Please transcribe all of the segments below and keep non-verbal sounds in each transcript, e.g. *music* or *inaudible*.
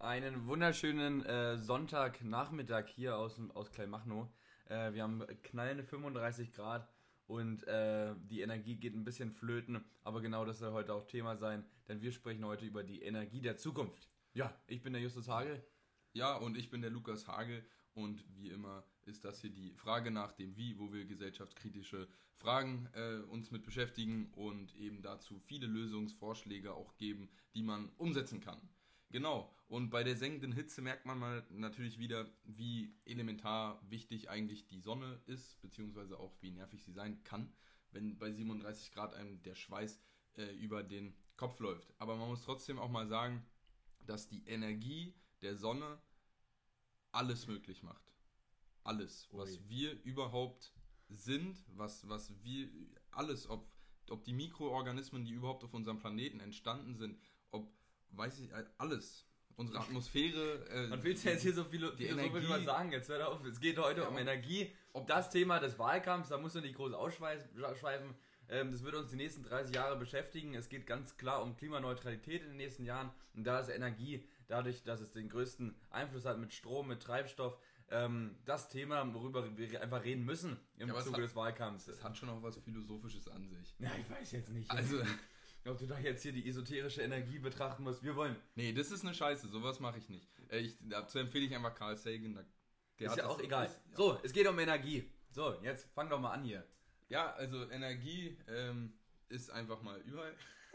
Einen wunderschönen äh, Sonntagnachmittag hier aus, aus Kleinmachnow. Äh, wir haben knallende 35 Grad und äh, die Energie geht ein bisschen flöten, aber genau das soll heute auch Thema sein, denn wir sprechen heute über die Energie der Zukunft. Ja, ich bin der Justus Hagel. Ja, und ich bin der Lukas Hagel und wie immer ist das hier die Frage nach dem Wie, wo wir gesellschaftskritische Fragen äh, uns mit beschäftigen und eben dazu viele Lösungsvorschläge auch geben, die man umsetzen kann. Genau, und bei der sengenden Hitze merkt man mal natürlich wieder, wie elementar wichtig eigentlich die Sonne ist, beziehungsweise auch wie nervig sie sein kann, wenn bei 37 Grad einem der Schweiß äh, über den Kopf läuft. Aber man muss trotzdem auch mal sagen, dass die Energie der Sonne alles möglich macht. Alles, was Ui. wir überhaupt sind, was, was wir, alles, ob, ob die Mikroorganismen, die überhaupt auf unserem Planeten entstanden sind, ob weiß ich, alles. Unsere Atmosphäre. Äh, Man will ja jetzt hier so viele die Energie, was sagen. Jetzt hör auf. Es geht heute ja, um Energie. Ob das Thema des Wahlkampfs, da muss man nicht groß ausschweifen. Ähm, das wird uns die nächsten 30 Jahre beschäftigen. Es geht ganz klar um Klimaneutralität in den nächsten Jahren. Und da ist Energie, dadurch, dass es den größten Einfluss hat mit Strom, mit Treibstoff, ähm, das Thema, worüber wir einfach reden müssen im ja, Zuge hat, des Wahlkampfs. Es hat schon auch was Philosophisches an sich. Ja, ich weiß jetzt nicht. Also, *laughs* ob du da jetzt hier die esoterische Energie betrachten musst. Wir wollen. Nee, das ist eine Scheiße. Sowas mache ich nicht. Äh, ich, dazu empfehle ich einfach Carl Sagan. Der ist ja auch egal. Ist, ja. So, es geht um Energie. So, jetzt fang doch mal an hier. Ja, also Energie ähm, ist einfach mal überall.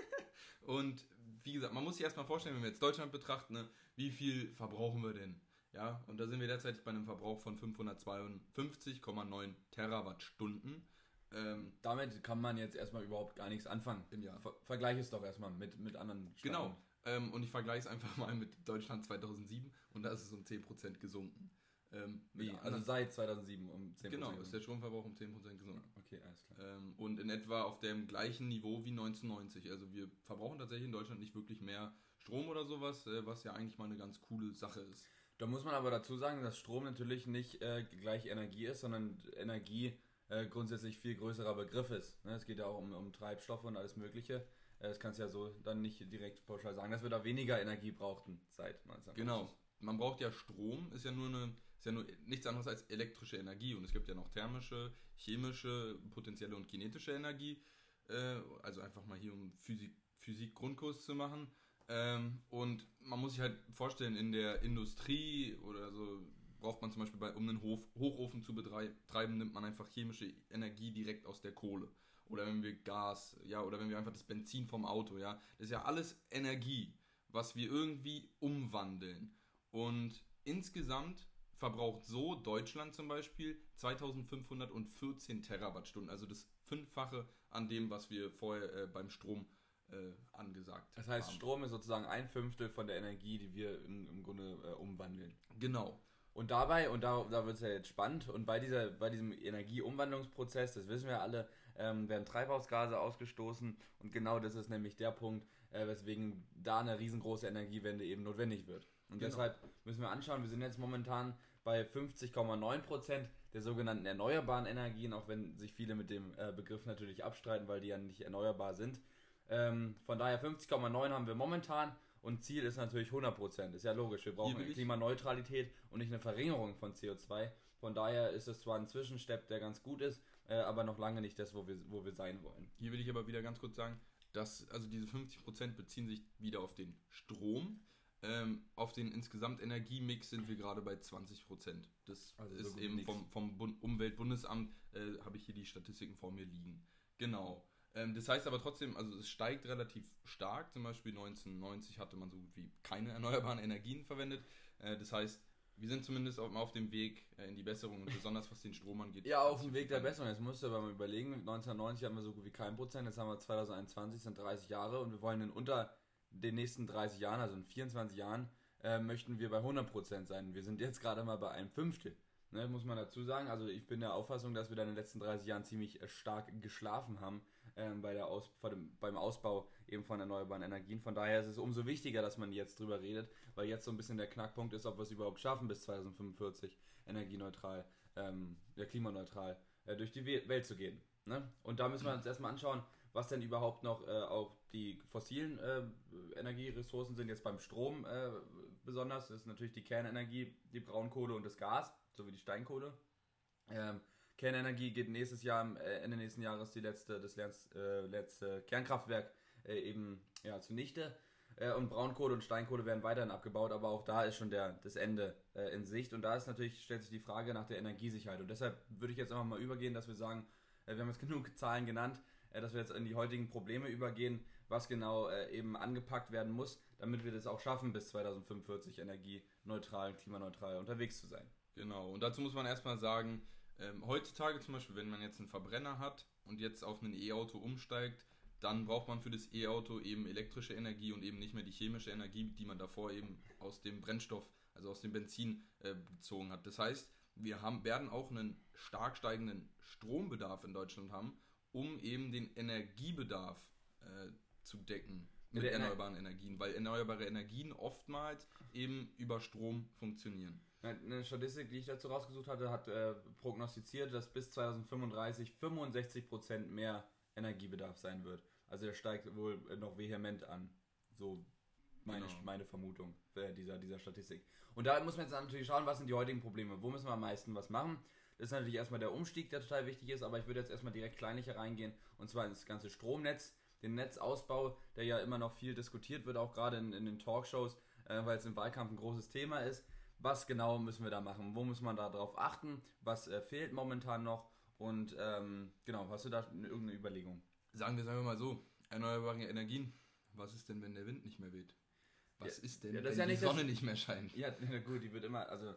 *laughs* Und wie gesagt, man muss sich erstmal vorstellen, wenn wir jetzt Deutschland betrachten, ne, wie viel verbrauchen wir denn? Ja, und da sind wir derzeit bei einem Verbrauch von 552,9 Terawattstunden. Ähm, Damit kann man jetzt erstmal überhaupt gar nichts anfangen. Ja. Ver vergleich es doch erstmal mit, mit anderen Staaten. Genau. Ähm, und ich vergleiche es einfach mal mit Deutschland 2007 und da ist es um 10% gesunken. Ähm, Wie? Also seit 2007 um 10%? Genau, ist der Stromverbrauch um 10% gesunken. Okay, alles klar. Ähm, und in etwa auf dem gleichen Niveau wie 1990. Also wir verbrauchen tatsächlich in Deutschland nicht wirklich mehr Strom oder sowas, äh, was ja eigentlich mal eine ganz coole Sache ist. Da muss man aber dazu sagen, dass Strom natürlich nicht äh, gleich Energie ist, sondern Energie äh, grundsätzlich viel größerer Begriff ist. Ne? Es geht ja auch um, um Treibstoffe und alles Mögliche. Äh, das kannst du ja so dann nicht direkt pauschal sagen, dass wir da weniger Energie brauchten seit 1990. Genau. Man braucht ja Strom, ist ja nur eine, ist ja nur nichts anderes als elektrische Energie und es gibt ja noch thermische, chemische, potenzielle und kinetische Energie. Äh, also einfach mal hier um Physik, Physik Grundkurs zu machen. Ähm, und man muss sich halt vorstellen, in der Industrie oder so braucht man zum Beispiel, bei, um einen Hof, Hochofen zu betreiben, nimmt man einfach chemische Energie direkt aus der Kohle. Oder wenn wir Gas, ja, oder wenn wir einfach das Benzin vom Auto, ja. Das ist ja alles Energie, was wir irgendwie umwandeln. Und insgesamt verbraucht so Deutschland zum Beispiel 2514 Terawattstunden, also das Fünffache an dem, was wir vorher äh, beim Strom äh, angesagt haben. Das heißt, haben. Strom ist sozusagen ein Fünftel von der Energie, die wir in, im Grunde äh, umwandeln. Genau. Und dabei, und da, da wird es ja jetzt spannend, und bei, dieser, bei diesem Energieumwandlungsprozess, das wissen wir alle, ähm, werden Treibhausgase ausgestoßen und genau das ist nämlich der Punkt, äh, weswegen da eine riesengroße Energiewende eben notwendig wird. Und genau. deshalb müssen wir anschauen, wir sind jetzt momentan bei 50,9 Prozent der sogenannten erneuerbaren Energien, auch wenn sich viele mit dem äh, Begriff natürlich abstreiten, weil die ja nicht erneuerbar sind. Ähm, von daher 50,9 haben wir momentan und Ziel ist natürlich 100%. Ist ja logisch. Wir brauchen eine Klimaneutralität und nicht eine Verringerung von CO2. Von daher ist es zwar ein Zwischenstep, der ganz gut ist, äh, aber noch lange nicht das, wo wir, wo wir sein wollen. Hier will ich aber wieder ganz kurz sagen, dass also diese 50% beziehen sich wieder auf den Strom. Ähm, auf den insgesamt Energiemix sind wir gerade bei 20%. Das also ist so eben vom, vom Umweltbundesamt, äh, habe ich hier die Statistiken vor mir liegen. Genau. Ähm, das heißt aber trotzdem, also es steigt relativ stark. Zum Beispiel 1990 hatte man so gut wie keine erneuerbaren Energien verwendet. Äh, das heißt, wir sind zumindest auf, auf dem Weg äh, in die Besserung und besonders was den Strom angeht. Ja, auf dem Weg der Besserung. Jetzt musst du aber mal überlegen, 1990 hatten wir so gut wie kein Prozent, jetzt haben wir 2021, sind 30 Jahre und wir wollen in unter den nächsten 30 Jahren, also in 24 Jahren, äh, möchten wir bei 100 Prozent sein. Wir sind jetzt gerade mal bei einem Fünftel. Ne, muss man dazu sagen. Also ich bin der Auffassung, dass wir da in den letzten 30 Jahren ziemlich äh, stark geschlafen haben ähm, bei der Aus, dem, beim Ausbau eben von erneuerbaren Energien. Von daher ist es umso wichtiger, dass man jetzt drüber redet, weil jetzt so ein bisschen der Knackpunkt ist, ob wir es überhaupt schaffen, bis 2045 energieneutral, ähm, ja, klimaneutral äh, durch die Welt zu gehen. Ne? Und da müssen wir uns erstmal anschauen, was denn überhaupt noch äh, auch die fossilen äh, Energieressourcen sind, jetzt beim Strom äh, besonders. Das ist natürlich die Kernenergie, die Braunkohle und das Gas, sowie die Steinkohle. Ähm, Kernenergie geht nächstes Jahr, äh, Ende nächsten Jahres die letzte, das letzte, äh, letzte Kernkraftwerk äh, eben ja, zunichte. Und Braunkohle und Steinkohle werden weiterhin abgebaut, aber auch da ist schon der, das Ende in Sicht. Und da ist natürlich, stellt sich die Frage nach der Energiesicherheit. Und deshalb würde ich jetzt einfach mal übergehen, dass wir sagen, wir haben jetzt *laughs* genug Zahlen genannt, dass wir jetzt in die heutigen Probleme übergehen, was genau eben angepackt werden muss, damit wir das auch schaffen, bis 2045 energieneutral, klimaneutral unterwegs zu sein. Genau, und dazu muss man erstmal sagen, ähm, heutzutage zum Beispiel, wenn man jetzt einen Verbrenner hat und jetzt auf ein E-Auto umsteigt, dann braucht man für das E-Auto eben elektrische Energie und eben nicht mehr die chemische Energie, die man davor eben aus dem Brennstoff, also aus dem Benzin äh, bezogen hat. Das heißt, wir haben, werden auch einen stark steigenden Strombedarf in Deutschland haben, um eben den Energiebedarf äh, zu decken mit erneuerbaren Energien, weil erneuerbare Energien oftmals eben über Strom funktionieren. Eine Statistik, die ich dazu rausgesucht hatte, hat äh, prognostiziert, dass bis 2035 65% mehr Energiebedarf sein wird. Also der steigt wohl noch vehement an. So meine, genau. meine Vermutung äh, dieser, dieser Statistik. Und da muss man jetzt natürlich schauen, was sind die heutigen Probleme? Wo müssen wir am meisten was machen? Das ist natürlich erstmal der Umstieg, der total wichtig ist, aber ich würde jetzt erstmal direkt kleinlicher reingehen und zwar ins ganze Stromnetz, den Netzausbau, der ja immer noch viel diskutiert wird, auch gerade in, in den Talkshows, äh, weil es im Wahlkampf ein großes Thema ist was genau müssen wir da machen? Wo muss man da drauf achten? Was äh, fehlt momentan noch? Und ähm, genau, hast du da irgendeine Überlegung? Sagen wir, sagen wir mal so, erneuerbare Energien. Was ist denn, wenn der Wind nicht mehr weht? Was ja, ist denn, ja, wenn ja die Sonne das, nicht mehr scheint? Ja, *laughs* gut, die wird immer, also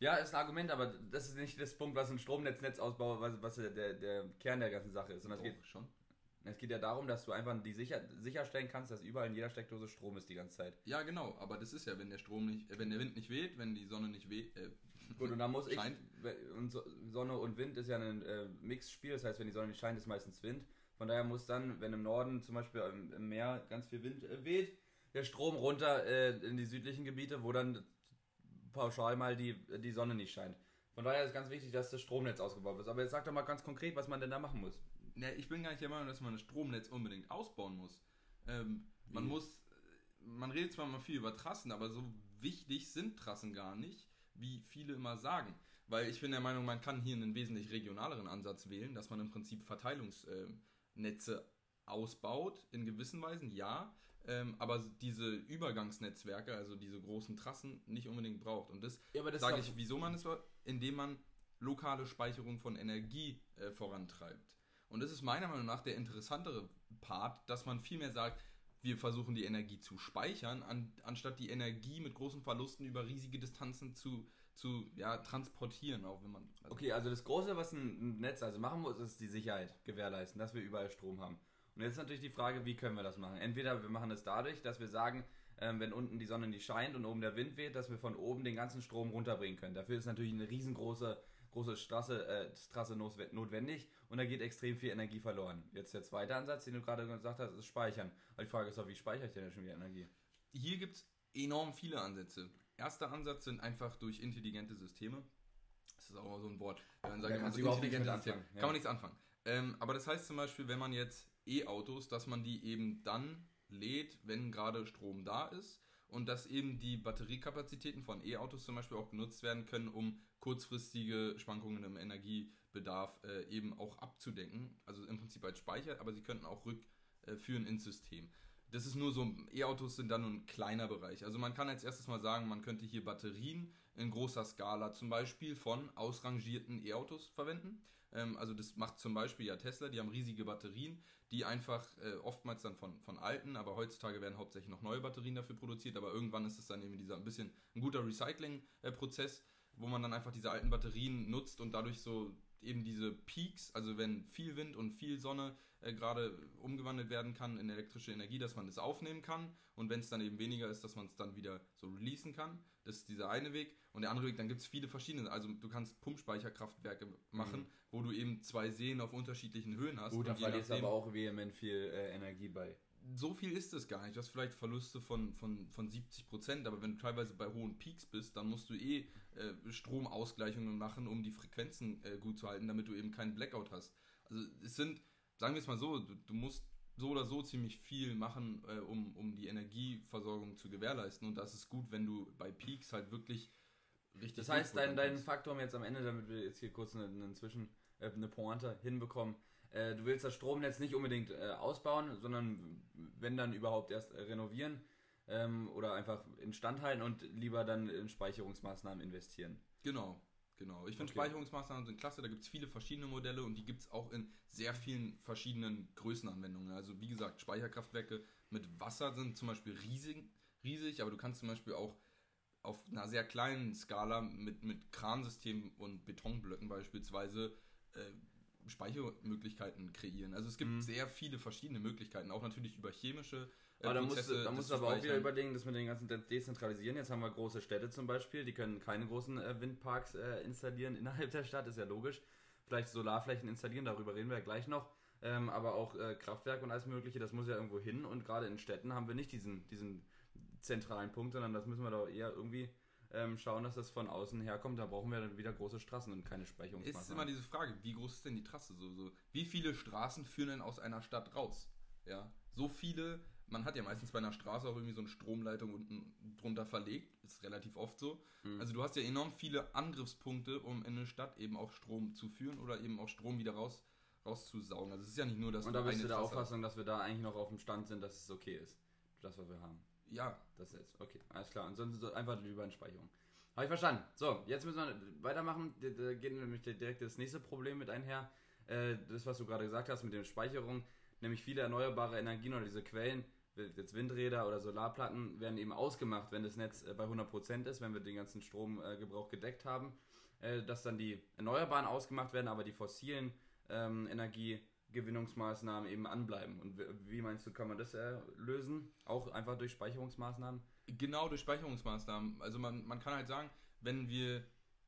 ja, ist ein Argument, aber das ist nicht das Punkt, was ein Stromnetz-Netzausbau, was, was der, der Kern der ganzen Sache ist. Sondern es geht schon. Es geht ja darum, dass du einfach die sicher, sicherstellen kannst, dass überall in jeder Steckdose Strom ist die ganze Zeit. Ja, genau, aber das ist ja, wenn der Strom nicht, äh, wenn der Wind nicht weht, wenn die Sonne nicht weht. Äh, Gut, und da muss scheint. ich. Und Sonne und Wind ist ja ein äh, Mixspiel, das heißt, wenn die Sonne nicht scheint, ist meistens Wind. Von daher muss dann, wenn im Norden zum Beispiel im, im Meer ganz viel Wind äh, weht, der Strom runter äh, in die südlichen Gebiete, wo dann pauschal mal die, die Sonne nicht scheint. Von daher ist ganz wichtig, dass das Stromnetz ausgebaut wird. Aber jetzt sag doch mal ganz konkret, was man denn da machen muss ne, ich bin gar nicht der Meinung, dass man das Stromnetz unbedingt ausbauen muss. Ähm, man muss, man redet zwar mal viel über Trassen, aber so wichtig sind Trassen gar nicht, wie viele immer sagen. Weil ich bin der Meinung, man kann hier einen wesentlich regionaleren Ansatz wählen, dass man im Prinzip Verteilungsnetze ausbaut, in gewissen Weisen, ja, ähm, aber diese Übergangsnetzwerke, also diese großen Trassen, nicht unbedingt braucht. Und das, ja, das sage ich, wieso man es war, indem man lokale Speicherung von Energie äh, vorantreibt. Und das ist meiner Meinung nach der interessantere Part, dass man vielmehr sagt, wir versuchen die Energie zu speichern, an, anstatt die Energie mit großen Verlusten über riesige Distanzen zu, zu ja, transportieren, auch wenn man. Also okay, also das Große, was ein Netz also machen muss, ist die Sicherheit gewährleisten, dass wir überall Strom haben. Und jetzt ist natürlich die Frage, wie können wir das machen? Entweder wir machen es dadurch, dass wir sagen, ähm, wenn unten die Sonne nicht scheint und oben der Wind weht, dass wir von oben den ganzen Strom runterbringen können. Dafür ist natürlich eine riesengroße große Straße, äh, Straße notwendig und da geht extrem viel Energie verloren. Jetzt der zweite Ansatz, den du gerade gesagt hast, ist Speichern. Aber die Frage ist auch, wie speichere ich denn schon wieder Energie? Hier gibt es enorm viele Ansätze. Erster Ansatz sind einfach durch intelligente Systeme. Das ist auch so ein Wort. Wenn man sagt, ja, also intelligente Systeme, ja. kann man nichts anfangen. Ähm, aber das heißt zum Beispiel, wenn man jetzt E-Autos, dass man die eben dann lädt, wenn gerade Strom da ist und dass eben die Batteriekapazitäten von E-Autos zum Beispiel auch genutzt werden können, um kurzfristige Schwankungen im Energiebedarf äh, eben auch abzudecken. Also im Prinzip als Speicher, aber sie könnten auch rückführen ins System. Das ist nur so, E-Autos sind dann nur ein kleiner Bereich. Also man kann als erstes mal sagen, man könnte hier Batterien in großer Skala zum Beispiel von ausrangierten E-Autos verwenden. Ähm, also das macht zum Beispiel ja Tesla, die haben riesige Batterien, die einfach äh, oftmals dann von, von alten, aber heutzutage werden hauptsächlich noch neue Batterien dafür produziert, aber irgendwann ist es dann eben dieser ein bisschen ein guter Recycling-Prozess, wo man dann einfach diese alten Batterien nutzt und dadurch so eben diese Peaks, also wenn viel Wind und viel Sonne äh, gerade umgewandelt werden kann in elektrische Energie, dass man das aufnehmen kann und wenn es dann eben weniger ist, dass man es dann wieder so releasen kann. Das ist dieser eine Weg. Und der andere Weg, dann gibt es viele verschiedene. Also du kannst Pumpspeicherkraftwerke machen, mhm. wo du eben zwei Seen auf unterschiedlichen Höhen hast. Gut, da verlierst aber auch vehement viel äh, Energie bei so viel ist es gar nicht. Du hast vielleicht Verluste von, von, von 70 Prozent, aber wenn du teilweise bei hohen Peaks bist, dann musst du eh äh, Stromausgleichungen machen, um die Frequenzen äh, gut zu halten, damit du eben keinen Blackout hast. Also es sind, sagen wir es mal so, du, du musst so oder so ziemlich viel machen, äh, um, um die Energieversorgung zu gewährleisten. Und das ist gut, wenn du bei Peaks halt wirklich richtig. Das heißt, dein, dein Faktor jetzt am Ende, damit wir jetzt hier kurz eine, eine Zwischen, äh, eine Pointe hinbekommen, äh, du willst das Stromnetz nicht unbedingt äh, ausbauen, sondern wenn dann überhaupt erst renovieren ähm, oder einfach instand halten und lieber dann in Speicherungsmaßnahmen investieren. Genau. Genau, ich finde okay. Speicherungsmaßnahmen sind klasse, da gibt es viele verschiedene Modelle und die gibt es auch in sehr vielen verschiedenen Größenanwendungen. Also wie gesagt, Speicherkraftwerke mit Wasser sind zum Beispiel riesig, riesig aber du kannst zum Beispiel auch auf einer sehr kleinen Skala mit, mit Kransystemen und Betonblöcken beispielsweise äh, Speichermöglichkeiten kreieren. Also es gibt mhm. sehr viele verschiedene Möglichkeiten, auch natürlich über chemische äh, aber da musst, du, da musst du aber auch wieder überlegen, dass wir den ganzen dezentralisieren. Jetzt haben wir große Städte zum Beispiel, die können keine großen äh, Windparks äh, installieren *laughs* innerhalb der Stadt, ist ja logisch. Vielleicht Solarflächen installieren, darüber reden wir ja gleich noch. Ähm, aber auch äh, Kraftwerk und alles Mögliche, das muss ja irgendwo hin. Und gerade in Städten haben wir nicht diesen, diesen zentralen Punkt, sondern das müssen wir doch eher irgendwie ähm, schauen, dass das von außen herkommt. Da brauchen wir dann wieder große Straßen und keine Sprechungsmaßnahmen. Ist immer diese Frage, wie groß ist denn die Trasse so? so? Wie viele Straßen führen denn aus einer Stadt raus? Ja, so viele man hat ja meistens bei einer Straße auch irgendwie so eine Stromleitung unten drunter verlegt. Ist relativ oft so. Mhm. Also du hast ja enorm viele Angriffspunkte, um in eine Stadt eben auch Strom zu führen oder eben auch Strom wieder raus, rauszusaugen. Also es ist ja nicht nur, dass Und da bist du der Auffassung, dass wir da eigentlich noch auf dem Stand sind, dass es okay ist. Das, was wir haben. Ja. Das ist okay. Alles klar. Ansonsten so einfach lieber Speicherung. Habe ich verstanden. So, jetzt müssen wir weitermachen. Da geht nämlich direkt das nächste Problem mit einher. Äh, das, was du gerade gesagt hast mit der Speicherung. Nämlich viele erneuerbare Energien oder diese Quellen jetzt Windräder oder Solarplatten werden eben ausgemacht, wenn das Netz äh, bei 100% ist, wenn wir den ganzen Stromgebrauch gedeckt haben, äh, dass dann die Erneuerbaren ausgemacht werden, aber die fossilen ähm, Energiegewinnungsmaßnahmen eben anbleiben. Und wie meinst du, kann man das äh, lösen? Auch einfach durch Speicherungsmaßnahmen? Genau, durch Speicherungsmaßnahmen. Also man, man kann halt sagen, wenn wir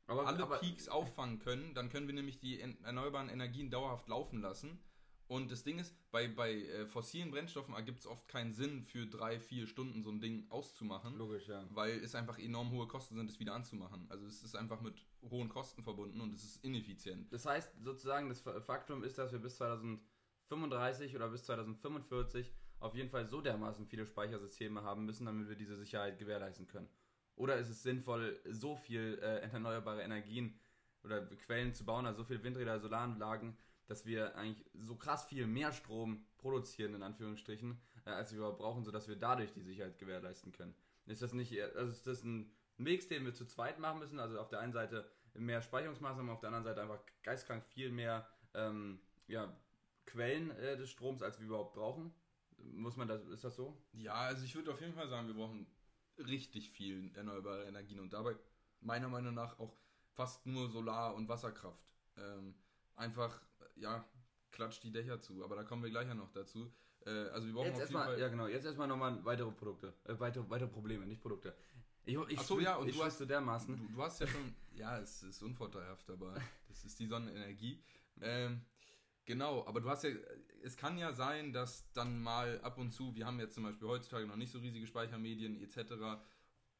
aber, alle aber, Peaks auffangen können, dann können wir nämlich die erneuerbaren Energien dauerhaft laufen lassen und das Ding ist, bei, bei äh, fossilen Brennstoffen ergibt es oft keinen Sinn, für drei, vier Stunden so ein Ding auszumachen. Logisch, ja. Weil es einfach enorm hohe Kosten sind, es wieder anzumachen. Also es ist einfach mit hohen Kosten verbunden und es ist ineffizient. Das heißt sozusagen, das Faktum ist, dass wir bis 2035 oder bis 2045 auf jeden Fall so dermaßen viele Speichersysteme haben müssen, damit wir diese Sicherheit gewährleisten können. Oder ist es sinnvoll, so viel äh, erneuerbare Energien oder Quellen zu bauen, also so viel Windräder, Solaranlagen, dass wir eigentlich so krass viel mehr Strom produzieren, in Anführungsstrichen, äh, als wir überhaupt brauchen, sodass wir dadurch die Sicherheit gewährleisten können. Ist das nicht, also ist das ein Mix, den wir zu zweit machen müssen? Also auf der einen Seite mehr Speicherungsmaßnahmen, auf der anderen Seite einfach geistkrank viel mehr ähm, ja, Quellen äh, des Stroms, als wir überhaupt brauchen? Muss man das, ist das so? Ja, also ich würde auf jeden Fall sagen, wir brauchen richtig viel erneuerbare Energien und dabei meiner Meinung nach auch fast nur Solar- und Wasserkraft. Ähm, einfach ja, klatscht die Dächer zu. Aber da kommen wir gleich ja noch dazu. Äh, also wir brauchen jetzt erstmal, ja genau, jetzt erstmal nochmal weitere Produkte, äh, weitere, weitere Probleme, nicht Produkte. Ich, ich, Ach so, ja, und ich du hast du dermaßen. Du, du, hast ja schon, ja, es ist unvorteilhaft, aber *laughs* das ist die Sonnenenergie. Ähm, genau, aber du hast ja, es kann ja sein, dass dann mal ab und zu, wir haben jetzt zum Beispiel heutzutage noch nicht so riesige Speichermedien etc.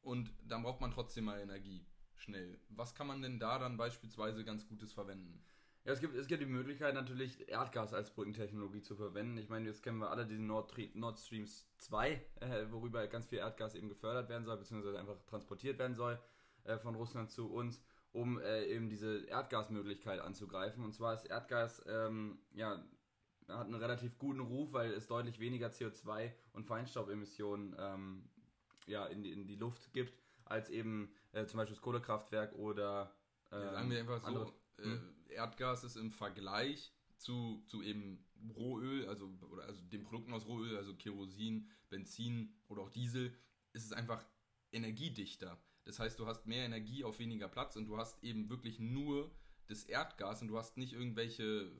Und dann braucht man trotzdem mal Energie schnell. Was kann man denn da dann beispielsweise ganz Gutes verwenden? Ja, es gibt, es gibt die Möglichkeit natürlich Erdgas als Brückentechnologie zu verwenden. Ich meine, jetzt kennen wir alle diesen Nord, Nord Streams 2, äh, worüber ganz viel Erdgas eben gefördert werden soll, beziehungsweise einfach transportiert werden soll äh, von Russland zu uns, um äh, eben diese Erdgasmöglichkeit anzugreifen. Und zwar ist Erdgas, ähm, ja, hat einen relativ guten Ruf, weil es deutlich weniger CO2 und Feinstaubemissionen ähm, ja, in, die, in die Luft gibt, als eben äh, zum Beispiel das Kohlekraftwerk oder ja, sagen wir einfach so, hm? Erdgas ist im Vergleich zu, zu eben Rohöl, also, oder also den Produkten aus Rohöl, also Kerosin, Benzin oder auch Diesel, ist es einfach energiedichter. Das heißt, du hast mehr Energie auf weniger Platz und du hast eben wirklich nur das Erdgas und du hast nicht irgendwelche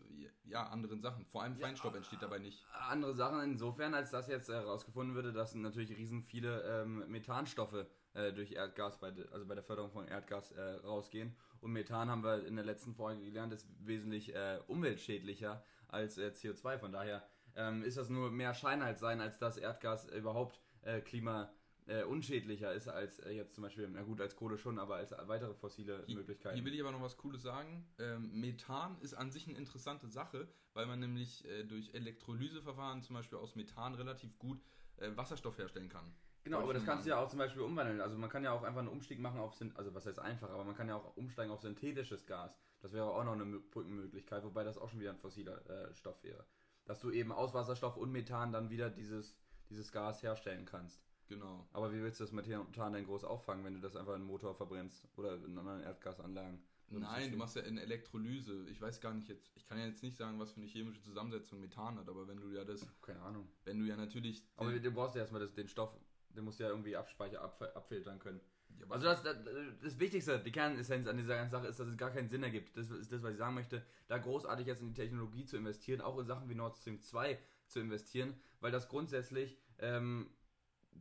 ja, anderen Sachen. Vor allem Feinstaub ja, entsteht dabei nicht. Andere Sachen insofern, als dass jetzt herausgefunden würde, dass natürlich riesen viele ähm, Methanstoffe äh, durch Erdgas, bei de, also bei der Förderung von Erdgas äh, rausgehen. Und Methan haben wir in der letzten Folge gelernt, ist wesentlich äh, umweltschädlicher als äh, CO2. Von daher ähm, ist das nur mehr Schein als sein, als dass Erdgas überhaupt äh, Klima äh, unschädlicher ist als äh, jetzt zum Beispiel, na gut, als Kohle schon, aber als weitere fossile Hier, Möglichkeiten. hier will ich aber noch was Cooles sagen. Ähm, Methan ist an sich eine interessante Sache, weil man nämlich äh, durch Elektrolyseverfahren zum Beispiel aus Methan relativ gut äh, Wasserstoff herstellen kann. Genau, aber das kannst du ja auch zum Beispiel umwandeln. Also man kann ja auch einfach einen Umstieg machen auf, also was heißt einfach, aber man kann ja auch umsteigen auf synthetisches Gas. Das wäre auch noch eine Mö- Brückenmöglichkeit, wobei das auch schon wieder ein fossiler äh, Stoff wäre. Dass du eben aus Wasserstoff und Methan dann wieder dieses, dieses Gas herstellen kannst. Genau. Aber wie willst du das Methan denn groß auffangen, wenn du das einfach in einen Motor verbrennst oder in anderen Erdgasanlagen? Nein, du machst ja in Elektrolyse. Ich weiß gar nicht jetzt, ich kann ja jetzt nicht sagen, was für eine chemische Zusammensetzung Methan hat, aber wenn du ja das, Keine Ahnung. wenn du ja natürlich. Aber du brauchst ja erstmal das, den Stoff, den musst du ja irgendwie abspeichern, abf abfiltern können. Ja, Also das, das, das Wichtigste, die Kernessenz an dieser ganzen Sache ist, dass es gar keinen Sinn ergibt. Das ist das, was ich sagen möchte, da großartig jetzt in die Technologie zu investieren, auch in Sachen wie Nord Stream 2 zu investieren, weil das grundsätzlich ähm,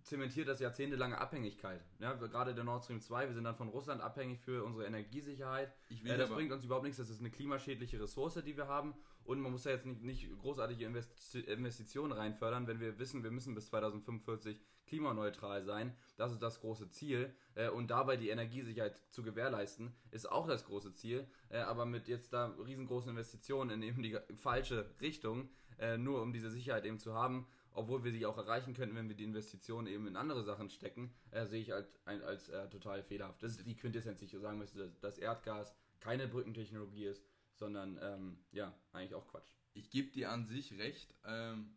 zementiert das jahrzehntelange Abhängigkeit. Ja, gerade der Nord Stream 2, wir sind dann von Russland abhängig für unsere Energiesicherheit. Äh, das bringt uns überhaupt nichts, das ist eine klimaschädliche Ressource, die wir haben. Und man muss da jetzt nicht, nicht großartige Investi Investitionen reinfördern, wenn wir wissen, wir müssen bis 2045 klimaneutral sein. Das ist das große Ziel. Äh, und dabei die Energiesicherheit zu gewährleisten, ist auch das große Ziel. Äh, aber mit jetzt da riesengroßen Investitionen in eben die falsche Richtung, äh, nur um diese Sicherheit eben zu haben, obwohl wir sie auch erreichen könnten, wenn wir die Investitionen eben in andere Sachen stecken, sehe ich halt ein, als total fehlerhaft. Das ist die Quintessenz, die ich so sagen müsste, dass Erdgas keine Brückentechnologie ist, sondern ähm, ja, eigentlich auch Quatsch. ich gebe dir an sich recht, ähm,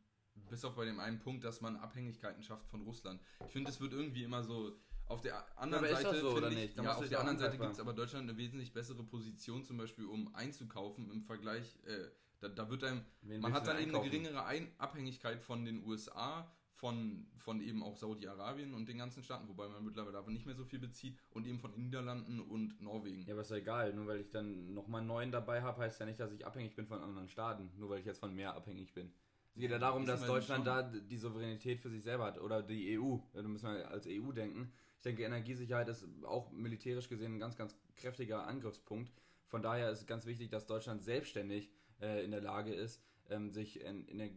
bis auf bei dem einen Punkt, dass man Abhängigkeiten schafft von Russland. Ich finde, es wird irgendwie immer so. Auf der anderen aber Seite so, ich, nicht? Ja, auf der anderen Seite gibt es aber Deutschland eine wesentlich bessere Position, zum Beispiel um einzukaufen im Vergleich. Äh, da, da wird einem Wen Man hat dann eben eine geringere Ein Abhängigkeit von den USA, von, von eben auch Saudi-Arabien und den ganzen Staaten, wobei man mittlerweile aber nicht mehr so viel bezieht, und eben von den Niederlanden und Norwegen. Ja, aber ist ja egal. Nur weil ich dann nochmal neuen dabei habe, heißt ja nicht, dass ich abhängig bin von anderen Staaten. Nur weil ich jetzt von mehr abhängig bin. Es geht ja darum, dass Deutschland da die Souveränität für sich selber hat. Oder die EU. Da müssen wir als EU denken. Ich denke, Energiesicherheit ist auch militärisch gesehen ein ganz, ganz kräftiger Angriffspunkt. Von daher ist es ganz wichtig, dass Deutschland selbstständig äh, in der Lage ist, ähm, sich en ener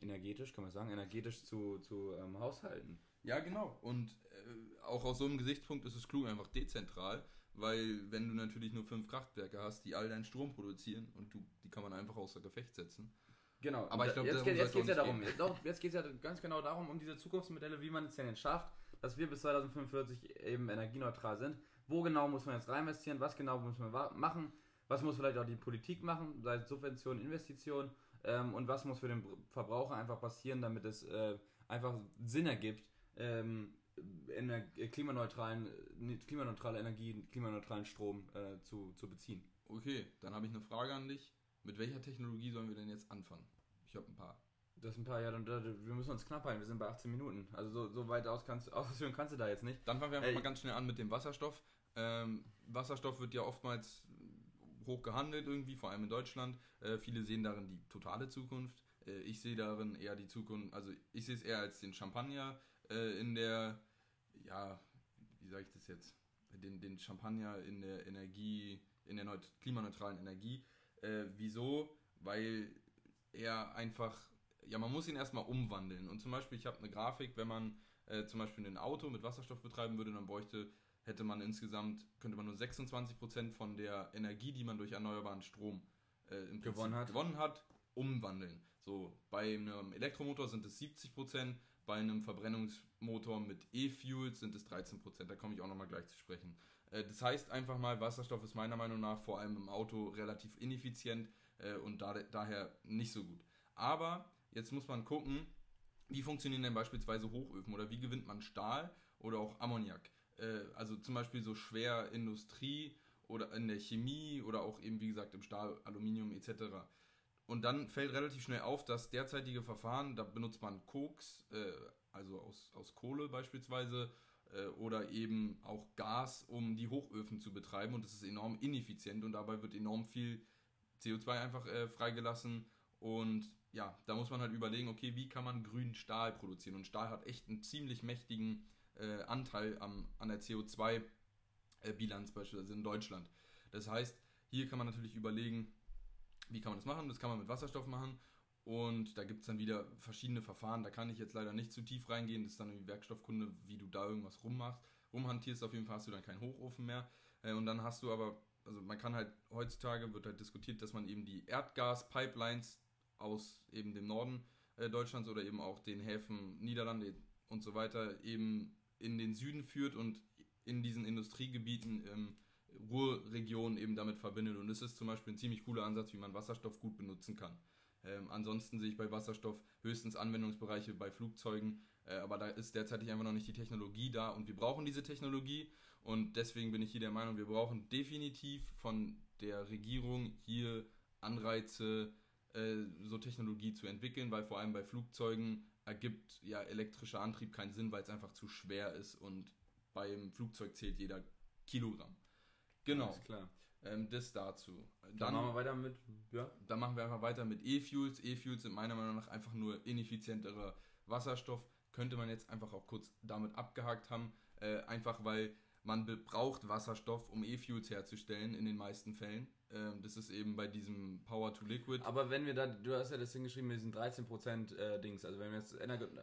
energetisch, kann man sagen, energetisch zu, zu ähm, haushalten. Ja, genau. Und äh, auch aus so einem Gesichtspunkt ist es klug, einfach dezentral, weil wenn du natürlich nur fünf Kraftwerke hast, die all deinen Strom produzieren und du, die kann man einfach außer Gefecht setzen. Genau, Aber ich glaub, jetzt, geht- jetzt geht es ja darum, nicht doch, jetzt geht es ja ganz genau darum, um diese Zukunftsmodelle, wie man es denn jetzt schafft, dass wir bis 2045 eben energieneutral sind. Wo genau muss man jetzt rein investieren, was genau muss man machen, was muss vielleicht auch die Politik machen, sei es Subventionen, Investitionen ähm, und was muss für den Br- Verbraucher einfach passieren, damit es äh, einfach Sinn ergibt, ähm, ener klimaneutralen, äh, klimaneutrale Energie, klimaneutralen Strom äh, zu, zu beziehen. Okay, dann habe ich eine Frage an dich. Mit welcher Technologie sollen wir denn jetzt anfangen? Ich habe ein paar. Das sind ein paar Jahre, und da- wir müssen uns knapp halten, wir sind bei 18 Minuten. Also so, so weit aus kannst, *laughs* ausführen kannst du da jetzt nicht. Dann fangen wir einfach Ey. mal ganz schnell an mit dem Wasserstoff. Ähm, Wasserstoff wird ja oftmals hoch gehandelt irgendwie, vor allem in Deutschland. Äh, viele sehen darin die totale Zukunft. Äh, ich sehe darin eher die Zukunft, also ich sehe es eher als den Champagner äh, in der, ja, wie sage ich das jetzt? Den, den Champagner in der Energie, in der neut klimaneutralen Energie. Äh, wieso? Weil er einfach, ja, man muss ihn erstmal umwandeln. Und zum Beispiel, ich habe eine Grafik, wenn man äh, zum Beispiel ein Auto mit Wasserstoff betreiben würde, dann bräuchte, hätte man insgesamt, könnte man nur 26% von der Energie, die man durch erneuerbaren Strom äh, im Prinzip Gewonnen hat. gewonnen hat, umwandeln. So, bei einem Elektromotor sind es 70%, bei einem Verbrennungsmotor mit E-Fuels sind es 13%. Da komme ich auch nochmal gleich zu sprechen. Äh, das heißt einfach mal, Wasserstoff ist meiner Meinung nach vor allem im Auto relativ ineffizient äh, und da, daher nicht so gut. Aber jetzt muss man gucken, wie funktionieren denn beispielsweise Hochöfen oder wie gewinnt man Stahl oder auch Ammoniak? Äh, also zum Beispiel so schwer Industrie oder in der Chemie oder auch eben wie gesagt im Stahl, Aluminium etc. Und dann fällt relativ schnell auf, dass derzeitige Verfahren, da benutzt man Koks, äh, also aus, aus Kohle beispielsweise, äh, oder eben auch Gas, um die Hochöfen zu betreiben. Und das ist enorm ineffizient und dabei wird enorm viel CO2 einfach äh, freigelassen. Und ja, da muss man halt überlegen, okay, wie kann man grünen Stahl produzieren? Und Stahl hat echt einen ziemlich mächtigen äh, Anteil am, an der CO2-Bilanz beispielsweise in Deutschland. Das heißt, hier kann man natürlich überlegen, wie kann man das machen? Das kann man mit Wasserstoff machen. Und da gibt es dann wieder verschiedene Verfahren. Da kann ich jetzt leider nicht zu tief reingehen. Das ist dann irgendwie Werkstoffkunde, wie du da irgendwas rummachst. Rumhantierst auf jeden Fall hast du dann keinen Hochofen mehr. Äh, und dann hast du aber, also man kann halt heutzutage wird halt diskutiert, dass man eben die Erdgas-Pipelines aus eben dem Norden äh, Deutschlands oder eben auch den Häfen Niederlande und so weiter eben in den Süden führt und in diesen Industriegebieten ähm, Ruhrregionen eben damit verbindet. Und das ist zum Beispiel ein ziemlich cooler Ansatz, wie man Wasserstoff gut benutzen kann. Ähm, ansonsten sehe ich bei Wasserstoff höchstens Anwendungsbereiche bei Flugzeugen, äh, aber da ist derzeit einfach noch nicht die Technologie da und wir brauchen diese Technologie und deswegen bin ich hier der Meinung, wir brauchen definitiv von der Regierung hier Anreize, äh, so Technologie zu entwickeln, weil vor allem bei Flugzeugen ergibt ja elektrischer Antrieb keinen Sinn, weil es einfach zu schwer ist und beim Flugzeug zählt jeder Kilogramm. Genau. Alles klar. Ähm, das dazu. Dann, dann, machen wir weiter mit, ja. Dann machen wir einfach weiter mit E-Fuels. E-Fuels sind meiner Meinung nach einfach nur ineffizienterer Wasserstoff. Könnte man jetzt einfach auch kurz damit abgehakt haben. Äh, einfach weil man braucht Wasserstoff, um E-Fuels herzustellen, in den meisten Fällen. Ähm, das ist eben bei diesem Power to Liquid. Aber wenn wir da, du hast ja das hingeschrieben mit diesen 13% äh, Dings, also wenn wir jetzt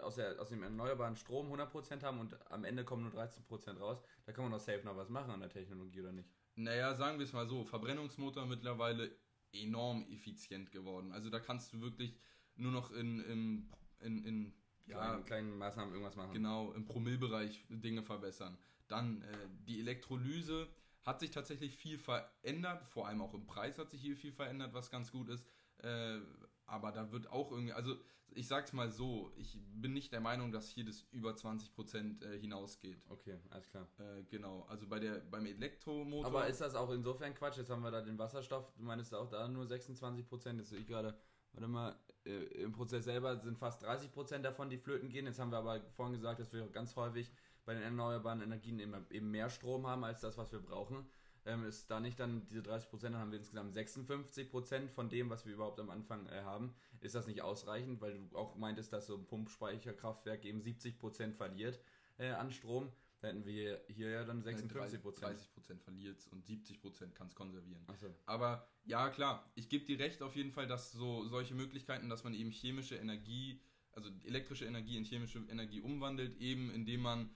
aus, der, aus dem erneuerbaren Strom 100% haben und am Ende kommen nur 13% raus, da kann man doch safe noch was machen an der Technologie, oder nicht? Naja, sagen wir es mal so, Verbrennungsmotor mittlerweile enorm effizient geworden. Also da kannst du wirklich nur noch in, in, in, in ja, kleinen Maßnahmen irgendwas machen. Genau, im Promillbereich Dinge verbessern. Dann äh, die Elektrolyse hat sich tatsächlich viel verändert, vor allem auch im Preis hat sich hier viel verändert, was ganz gut ist. Äh, aber da wird auch irgendwie, also ich sag's mal so, ich bin nicht der Meinung, dass hier das über 20% äh, hinausgeht. Okay, alles klar. Äh, genau, also bei der, beim Elektromotor. Aber ist das auch insofern Quatsch? Jetzt haben wir da den Wasserstoff, du meinst auch da nur 26%, das sehe ich gerade, warte mal, äh, im Prozess selber sind fast 30% davon, die flöten gehen. Jetzt haben wir aber vorhin gesagt, dass wir ganz häufig bei den erneuerbaren Energien eben mehr Strom haben als das, was wir brauchen. Ähm, ist da nicht dann diese 30 Prozent, dann haben wir insgesamt 56 Prozent von dem, was wir überhaupt am Anfang äh, haben. Ist das nicht ausreichend, weil du auch meintest, dass so ein Pumpspeicherkraftwerk eben 70 Prozent verliert äh, an Strom? Da hätten wir hier ja dann 56 Prozent. 30 Prozent verliert und 70 Prozent kann es konservieren. So. Aber ja, klar, ich gebe dir recht auf jeden Fall, dass so solche Möglichkeiten, dass man eben chemische Energie, also elektrische Energie in chemische Energie umwandelt, eben indem man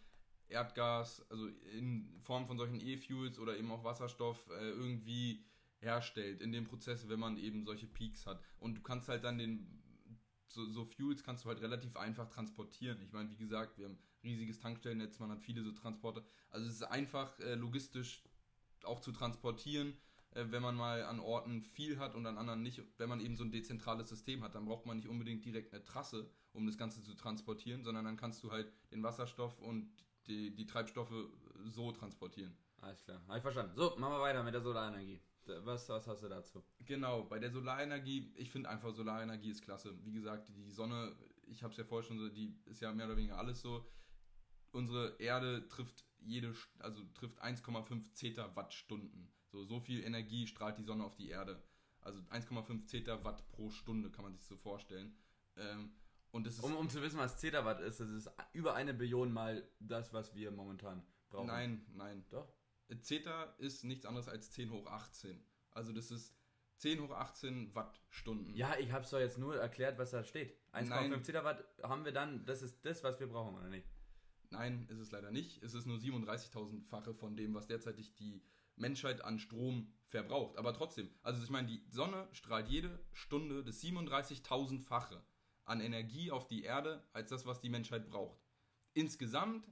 Erdgas, also in Form von solchen E-Fuels oder eben auch Wasserstoff äh, irgendwie herstellt in dem Prozess, wenn man eben solche Peaks hat. Und du kannst halt dann den, so, so Fuels kannst du halt relativ einfach transportieren. Ich meine, wie gesagt, wir haben riesiges Tankstellennetz, man hat viele so Transporte. Also es ist einfach äh, logistisch auch zu transportieren, äh, wenn man mal an Orten viel hat und an anderen nicht. Wenn man eben so ein dezentrales System hat, dann braucht man nicht unbedingt direkt eine Trasse, um das Ganze zu transportieren, sondern dann kannst du halt den Wasserstoff und die, die Treibstoffe so transportieren. Alles klar, habe ich verstanden. So, machen wir weiter mit der Solarenergie. Was, was hast du dazu? Genau, bei der Solarenergie, ich finde einfach Solarenergie ist klasse. Wie gesagt, die Sonne, ich habe es ja vorher schon so, die ist ja mehr oder weniger alles so. Unsere Erde trifft jede, also trifft 1,5 Zeta-Wattstunden. So, so viel Energie strahlt die Sonne auf die Erde. Also 1,5 Zeta-Watt pro Stunde kann man sich so vorstellen. Ähm, und das ist um, um zu wissen, was Zetawatt ist, das ist über eine Billion mal das, was wir momentan brauchen. Nein, nein. Doch. Zeta ist nichts anderes als 10 hoch 18. Also das ist 10 hoch 18 Wattstunden. Ja, ich habe es doch jetzt nur erklärt, was da steht. 1,5 Zetawatt haben wir dann, das ist das, was wir brauchen, oder nicht? Nein, ist es leider nicht. Es ist nur 37.000-fache von dem, was derzeitig die Menschheit an Strom verbraucht. Aber trotzdem, also ich meine, die Sonne strahlt jede Stunde das 37.000-fache an Energie auf die Erde als das, was die Menschheit braucht. Insgesamt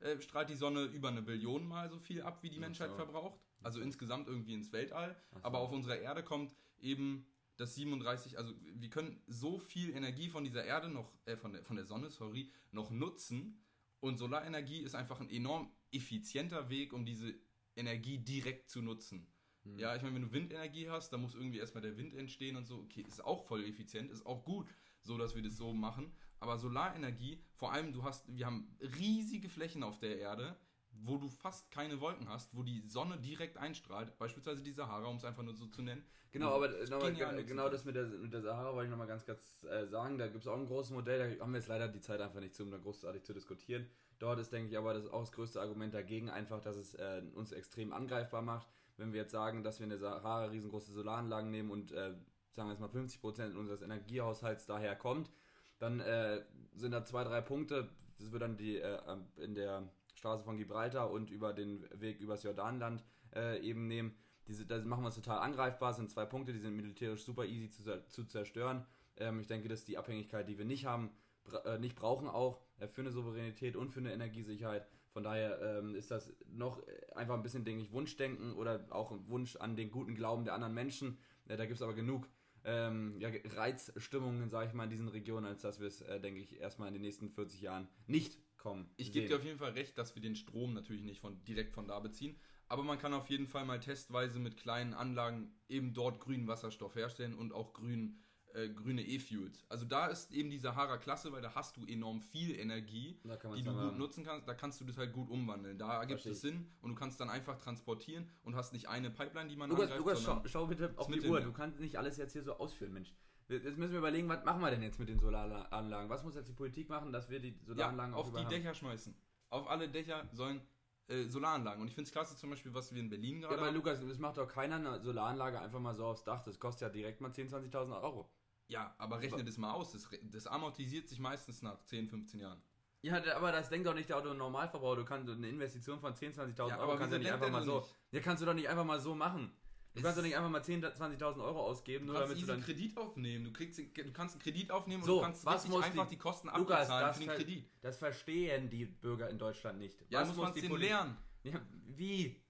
äh, strahlt die Sonne über eine Billion Mal so viel ab, wie die Menschheit so. verbraucht. Also insgesamt irgendwie ins Weltall. So. Aber auf unserer Erde kommt eben das 37, also wir können so viel Energie von dieser Erde noch, äh, von, der, von der Sonne, sorry, noch nutzen. Und Solarenergie ist einfach ein enorm effizienter Weg, um diese Energie direkt zu nutzen. Hm. Ja, ich meine, wenn du Windenergie hast, dann muss irgendwie erstmal der Wind entstehen und so. Okay, ist auch voll effizient, ist auch gut so dass wir das so machen. Aber Solarenergie, vor allem du hast, wir haben riesige Flächen auf der Erde, wo du fast keine Wolken hast, wo die Sonne direkt einstrahlt, beispielsweise die Sahara, um es einfach nur so zu nennen. Genau, aber nochmal, genau das mit der, mit der Sahara wollte ich nochmal ganz kurz äh, sagen. Da gibt es auch ein großes Modell, da haben wir jetzt leider die Zeit einfach nicht zu, um da großartig zu diskutieren. Dort ist, denke ich, aber das auch das größte Argument dagegen einfach, dass es äh, uns extrem angreifbar macht. Wenn wir jetzt sagen, dass wir in der Sahara riesengroße Solaranlagen nehmen und äh, sagen wir jetzt mal 50 Prozent unseres Energiehaushalts daher kommt, dann äh, sind da zwei, drei Punkte. Das wird dann die äh, in der Straße von Gibraltar und über den Weg übers Jordanland äh, eben nehmen. Diese, das machen wir uns total angreifbar. Das sind zwei Punkte, die sind militärisch super easy zu, zu zerstören. Ähm, ich denke, das ist die Abhängigkeit, die wir nicht haben, bra äh, nicht brauchen auch äh, für eine Souveränität und für eine Energiesicherheit. Von daher ähm, ist das noch einfach ein bisschen, denke ich, Wunschdenken oder auch ein Wunsch an den guten Glauben der anderen Menschen. Äh, da gibt es aber genug ähm, ja, Reizstimmungen, sage ich mal, in diesen Regionen, als dass wir es, äh, denke ich, erstmal in den nächsten 40 Jahren nicht kommen. Ich gebe dir auf jeden Fall recht, dass wir den Strom natürlich nicht von, direkt von da beziehen. Aber man kann auf jeden Fall mal testweise mit kleinen Anlagen eben dort grünen Wasserstoff herstellen und auch grünen äh, grüne E-Fuels. Also da ist eben die Sahara klasse, weil da hast du enorm viel Energie, die du gut nutzen kannst. Da kannst du das halt gut umwandeln. Da ergibt es Sinn und du kannst dann einfach transportieren und hast nicht eine Pipeline, die man Lukas, angreift, Lukas schau, schau, bitte auf die Uhr. Du kannst nicht alles jetzt hier so ausführen, Mensch. Jetzt müssen wir überlegen, was machen wir denn jetzt mit den Solaranlagen? Was muss jetzt die Politik machen, dass wir die Solaranlagen ja, auf die Dächer schmeißen? Auf alle Dächer sollen äh, Solaranlagen. Und ich finde es klasse, zum Beispiel, was wir in Berlin gerade. Ja, aber Lukas, das macht doch keiner eine Solaranlage einfach mal so aufs Dach. Das kostet ja direkt mal 10.000, 20.000 Euro. Ja, aber rechne das mal aus. Das, das amortisiert sich meistens nach 10, 15 Jahren. Ja, aber das denkt doch nicht der Autonormalverbraucher. Du kannst eine Investition von 10, 20.000 ja, Euro kannst du nicht einfach mal so. Nicht? Ja, kannst du doch nicht einfach mal so machen. Du kannst doch nicht einfach mal 10.000, 20.000 Euro ausgeben, nur damit du dann Kredit aufnehmen. Du, kriegst, du kannst einen Kredit aufnehmen so, und du kannst was muss einfach die, die Kosten Lukas, abbezahlen für den Kredit. Das verstehen die Bürger in Deutschland nicht. Ja, was muss man es lernen. Ja, wie?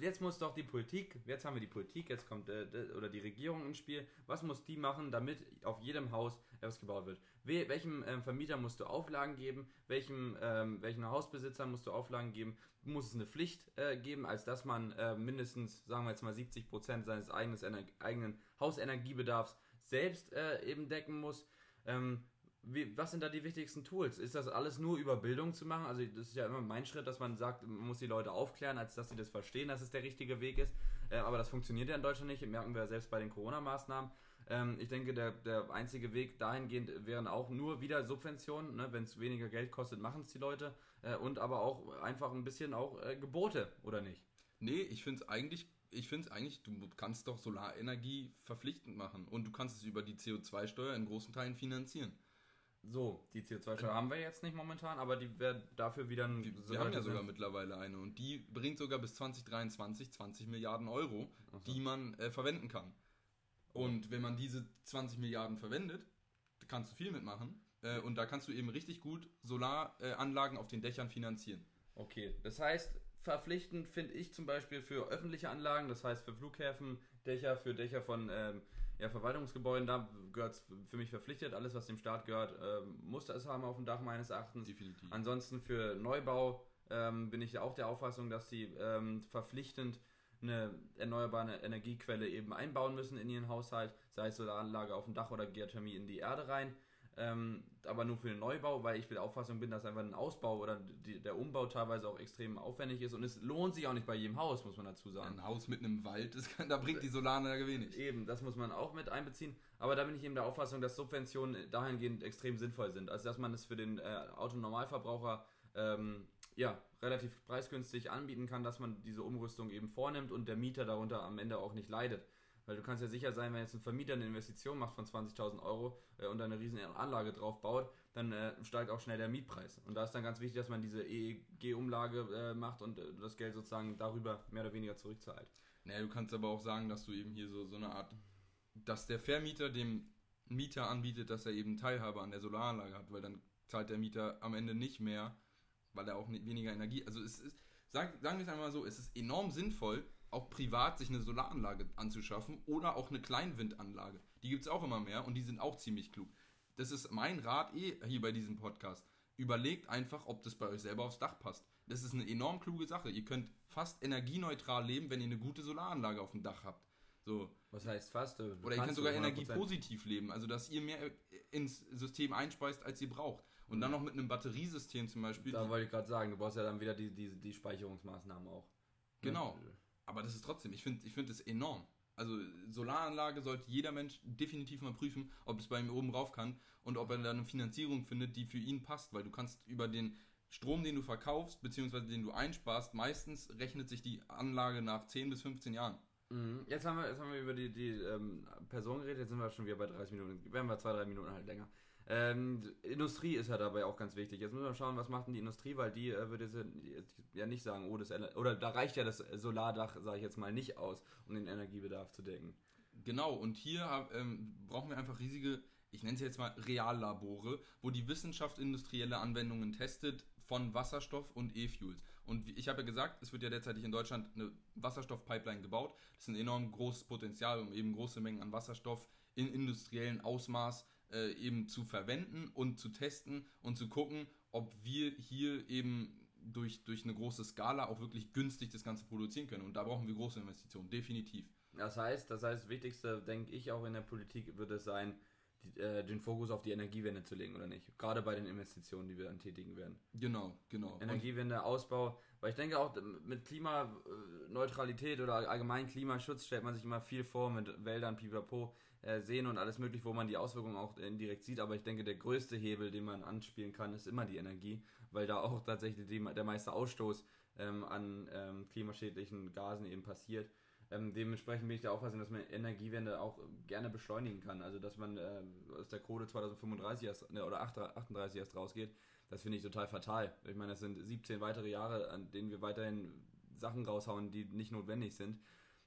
Jetzt muss doch die Politik, jetzt haben wir die Politik, jetzt kommt äh, oder die Regierung ins Spiel. Was muss die machen, damit auf jedem Haus etwas gebaut wird? We, welchem ähm, Vermieter musst du Auflagen geben? Welchem, ähm, welchen Hausbesitzer musst du Auflagen geben? Muss es eine Pflicht äh, geben, als dass man äh, mindestens, sagen wir jetzt mal 70 Prozent seines eigenen, eigenen Hausenergiebedarfs selbst äh, eben decken muss? Ähm, wie, was sind da die wichtigsten Tools? Ist das alles nur über Bildung zu machen? Also das ist ja immer mein Schritt, dass man sagt, man muss die Leute aufklären, als dass sie das verstehen, dass es der richtige Weg ist. Äh, aber das funktioniert ja in Deutschland nicht, merken wir ja selbst bei den Corona-Maßnahmen. Ähm, ich denke, der, der einzige Weg dahingehend wären auch nur wieder Subventionen. Ne? Wenn es weniger Geld kostet, machen es die Leute. Äh, und aber auch einfach ein bisschen auch äh, Gebote, oder nicht? Nee, ich finde es eigentlich ich finde es eigentlich, du kannst doch Solarenergie verpflichtend machen und du kannst es über die CO2-Steuer in großen Teilen finanzieren. So, die CO2-Steuer haben wir jetzt nicht momentan, aber die wäre dafür wieder ein. Wir, wir haben ja sogar mittlerweile eine und die bringt sogar bis 2023 20 Milliarden Euro, so. die man äh, verwenden kann. Und wenn man diese 20 Milliarden verwendet, kannst du viel mitmachen. Äh, und da kannst du eben richtig gut Solaranlagen äh, auf den Dächern finanzieren. Okay, das heißt, verpflichtend finde ich zum Beispiel für öffentliche Anlagen, das heißt für Flughäfen, Dächer, für Dächer von ähm, ja, Verwaltungsgebäuden, da gehört es für mich verpflichtet. Alles, was dem Staat gehört, ähm, muss es haben auf dem Dach meines Erachtens. Definitiv. Ansonsten für Neubau ähm, bin ich auch der Auffassung, dass sie ähm, verpflichtend eine erneuerbare Energiequelle eben einbauen müssen in ihren Haushalt, sei es Solaranlage auf dem Dach oder Geothermie in die Erde rein ähm, aber nur für den Neubau, weil ich der Auffassung bin, dass einfach ein Ausbau oder die, der Umbau teilweise auch extrem aufwendig ist und es lohnt sich auch nicht bei jedem Haus, muss man dazu sagen. Ein Haus mit einem Wald, kann, da bringt die Solaranlage wenig. Eben, das muss man auch mit einbeziehen, aber da bin ich eben der Auffassung, dass Subventionen dahingehend extrem sinnvoll sind, also dass man es für den äh, Autonormalverbraucher ähm, ja, relativ preisgünstig anbieten kann, dass man diese Umrüstung eben vornimmt und der Mieter darunter am Ende auch nicht leidet. Weil du kannst ja sicher sein, wenn jetzt ein Vermieter eine Investition macht von 20.000 Euro äh, und eine riesen Anlage drauf baut, dann äh, steigt auch schnell der Mietpreis. Und da ist dann ganz wichtig, dass man diese EEG-Umlage äh, macht und äh, das Geld sozusagen darüber mehr oder weniger zurückzahlt. Naja, du kannst aber auch sagen, dass du eben hier so, so eine Art, dass der Vermieter dem Mieter anbietet, dass er eben Teilhabe an der Solaranlage hat, weil dann zahlt der Mieter am Ende nicht mehr, weil er auch weniger Energie. Also es ist, sagen, sagen wir es einmal so, es ist enorm sinnvoll, auch privat sich eine Solaranlage anzuschaffen oder auch eine Kleinwindanlage. Die gibt es auch immer mehr und die sind auch ziemlich klug. Das ist mein Rat eh hier bei diesem Podcast. Überlegt einfach, ob das bei euch selber aufs Dach passt. Das ist eine enorm kluge Sache. Ihr könnt fast energieneutral leben, wenn ihr eine gute Solaranlage auf dem Dach habt. So. Was heißt fast? Oder ihr könnt sogar energiepositiv leben, also dass ihr mehr ins System einspeist, als ihr braucht. Und dann noch mit einem Batteriesystem zum Beispiel. Da wollte ich gerade sagen, du brauchst ja dann wieder die, die, die Speicherungsmaßnahmen auch. Genau. Aber das ist trotzdem, ich finde ich find das enorm. Also Solaranlage sollte jeder Mensch definitiv mal prüfen, ob es bei ihm oben rauf kann und ob er da eine Finanzierung findet, die für ihn passt, weil du kannst über den Strom, den du verkaufst, beziehungsweise den du einsparst, meistens rechnet sich die Anlage nach 10 bis 15 Jahren. Mhm. Jetzt, haben wir, jetzt haben wir über die, die ähm, Person geredet, jetzt sind wir schon wieder bei 30 Minuten. Werden wir zwei, drei Minuten halt länger. Ähm, Industrie ist ja dabei auch ganz wichtig. Jetzt müssen wir schauen, was macht denn die Industrie, weil die äh, würde ja nicht sagen, oh, das oder da reicht ja das Solardach, sage ich jetzt mal, nicht aus, um den Energiebedarf zu decken. Genau, und hier ähm, brauchen wir einfach riesige, ich nenne es jetzt mal Reallabore, wo die Wissenschaft industrielle Anwendungen testet von Wasserstoff und E-Fuels. Und ich habe ja gesagt, es wird ja derzeit in Deutschland eine Wasserstoffpipeline gebaut. Das ist ein enorm großes Potenzial, um eben große Mengen an Wasserstoff in industriellen Ausmaß äh, eben zu verwenden und zu testen und zu gucken, ob wir hier eben durch, durch eine große Skala auch wirklich günstig das Ganze produzieren können. Und da brauchen wir große Investitionen, definitiv. Das heißt, das heißt, das Wichtigste, denke ich, auch in der Politik wird es sein, die, äh, den Fokus auf die Energiewende zu legen, oder nicht? Gerade bei den Investitionen, die wir dann tätigen werden. Genau, genau. Energiewende, Ausbau, weil ich denke auch mit Klimaneutralität oder allgemein Klimaschutz stellt man sich immer viel vor mit Wäldern, pipapo äh, sehen und alles möglich, wo man die Auswirkungen auch indirekt sieht. Aber ich denke, der größte Hebel, den man anspielen kann, ist immer die Energie, weil da auch tatsächlich die, der meiste Ausstoß ähm, an ähm, klimaschädlichen Gasen eben passiert. Ähm, dementsprechend bin ich der Auffassung, dass man Energiewende auch gerne beschleunigen kann. Also, dass man äh, aus der Kohle 2035 erst, ne, oder 38 erst rausgeht, das finde ich total fatal. Ich meine, das sind 17 weitere Jahre, an denen wir weiterhin Sachen raushauen, die nicht notwendig sind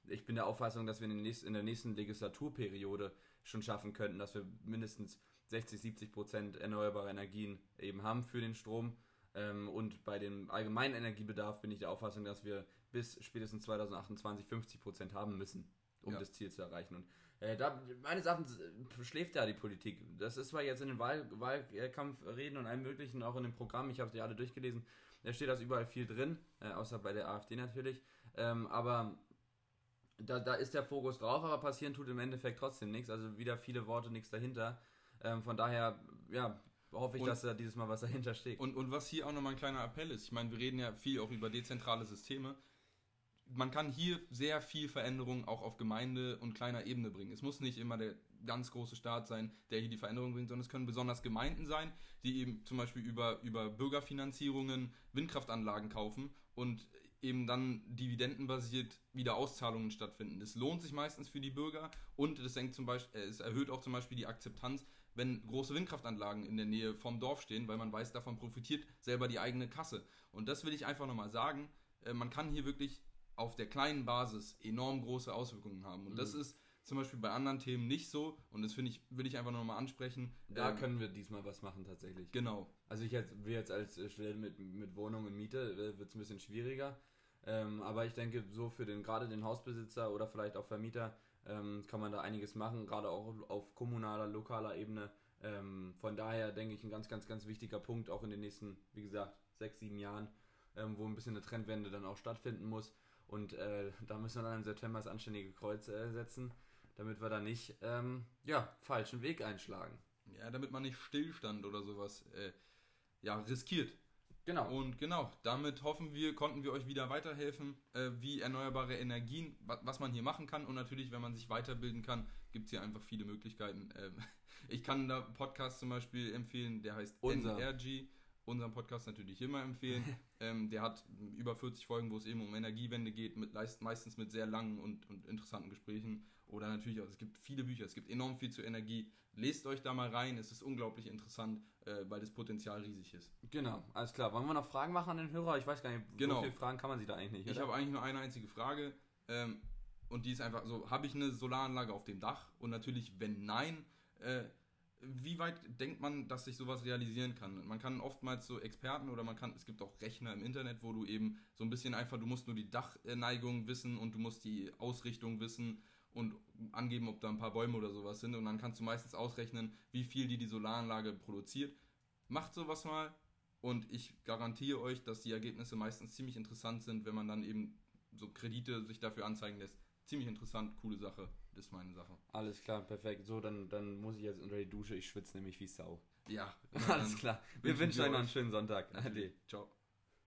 ich bin der Auffassung, dass wir in, nächsten, in, der nächsten Legislaturperiode schon schaffen könnten, dass wir mindestens 60, 70 Prozent erneuerbare Energien eben haben für den Strom. Ähm, und bei dem allgemeinen Energiebedarf bin ich der Auffassung, dass wir bis spätestens 2028 50 Prozent haben müssen, um ja. das Ziel zu erreichen. Und äh, da, meines Erachtens schläft da die Politik. Das ist zwar jetzt in den Wahl, Wahlkampfreden und allem Möglichen, auch in dem Programm, ich habe die alle durchgelesen, da steht das überall viel drin, äh, außer bei der AfD natürlich. Ähm, aber da, da ist der Fokus drauf, aber passieren tut im Endeffekt trotzdem nichts. Also wieder viele Worte, nichts dahinter. Ähm, von daher, ja, hoffe ich, und, dass da dieses Mal was dahinter steht. Und, und was hier auch nochmal ein kleiner Appell ist, ich meine, wir reden ja viel auch über dezentrale Systeme. Man kann hier sehr viel Veränderung auch auf Gemeinde- und kleiner Ebene bringen. Es muss nicht immer der ganz große Staat sein, der hier die Veränderung bringt, sondern es können besonders Gemeinden sein, die eben zum Beispiel über, über Bürgerfinanzierungen Windkraftanlagen kaufen und eben dann dividendenbasiert wieder Auszahlungen stattfinden. Das lohnt sich meistens für die Bürger und es, senkt zum Beispiel, äh, es erhöht auch zum Beispiel die Akzeptanz, wenn große Windkraftanlagen in der Nähe vom Dorf stehen, weil man weiß, davon profitiert selber die eigene Kasse. Und das will ich einfach nochmal sagen. Äh, man kann hier wirklich auf der kleinen Basis enorm große Auswirkungen haben. Und mhm. das ist zum Beispiel bei anderen Themen nicht so. Und das finde ich, will ich einfach nochmal ansprechen. Da ähm, können wir diesmal was machen tatsächlich. Genau. Also ich jetzt, wir jetzt als Stelle mit, mit Wohnung und Miete äh, wird es ein bisschen schwieriger. Ähm, aber ich denke, so für den gerade den Hausbesitzer oder vielleicht auch Vermieter ähm, kann man da einiges machen, gerade auch auf kommunaler, lokaler Ebene. Ähm, von daher denke ich ein ganz, ganz, ganz wichtiger Punkt, auch in den nächsten, wie gesagt, sechs, sieben Jahren, ähm, wo ein bisschen eine Trendwende dann auch stattfinden muss. Und äh, da müssen wir dann im September das anständige Kreuz äh, setzen, damit wir da nicht ähm, ja, falschen Weg einschlagen. Ja, damit man nicht Stillstand oder sowas äh, ja, riskiert. Genau. Und genau, damit hoffen wir, konnten wir euch wieder weiterhelfen, äh, wie erneuerbare Energien, wa was man hier machen kann. Und natürlich, wenn man sich weiterbilden kann, gibt es hier einfach viele Möglichkeiten. Ähm, *laughs* ich kann da Podcast zum Beispiel empfehlen, der heißt Unser. NRG. Unseren Podcast natürlich immer empfehlen. *laughs* ähm, der hat über 40 Folgen, wo es eben um Energiewende geht, mit, meistens mit sehr langen und, und interessanten Gesprächen. Oder natürlich auch, es gibt viele Bücher, es gibt enorm viel zur Energie. Lest euch da mal rein, es ist unglaublich interessant, äh, weil das Potenzial riesig ist. Genau, alles klar. Wollen wir noch Fragen machen an den Hörer? Ich weiß gar nicht, genau. so viele Fragen kann man sich da eigentlich nicht. Ich habe eigentlich nur eine einzige Frage. Ähm, und die ist einfach so: Habe ich eine Solaranlage auf dem Dach? Und natürlich, wenn nein, äh, wie weit denkt man, dass sich sowas realisieren kann? Man kann oftmals so Experten oder man kann, es gibt auch Rechner im Internet, wo du eben so ein bisschen einfach, du musst nur die Dachneigung wissen und du musst die Ausrichtung wissen und angeben, ob da ein paar Bäume oder sowas sind und dann kannst du meistens ausrechnen, wie viel die die Solaranlage produziert. Macht sowas mal und ich garantiere euch, dass die Ergebnisse meistens ziemlich interessant sind, wenn man dann eben so Kredite sich dafür anzeigen lässt. Ziemlich interessant, coole Sache, das ist meine Sache. Alles klar, perfekt. So, dann, dann muss ich jetzt unter die Dusche, ich schwitze nämlich wie Sau. Ja. *laughs* Alles klar. Wir wünschen euch noch einen schönen Sonntag. *laughs* Ade. Ciao.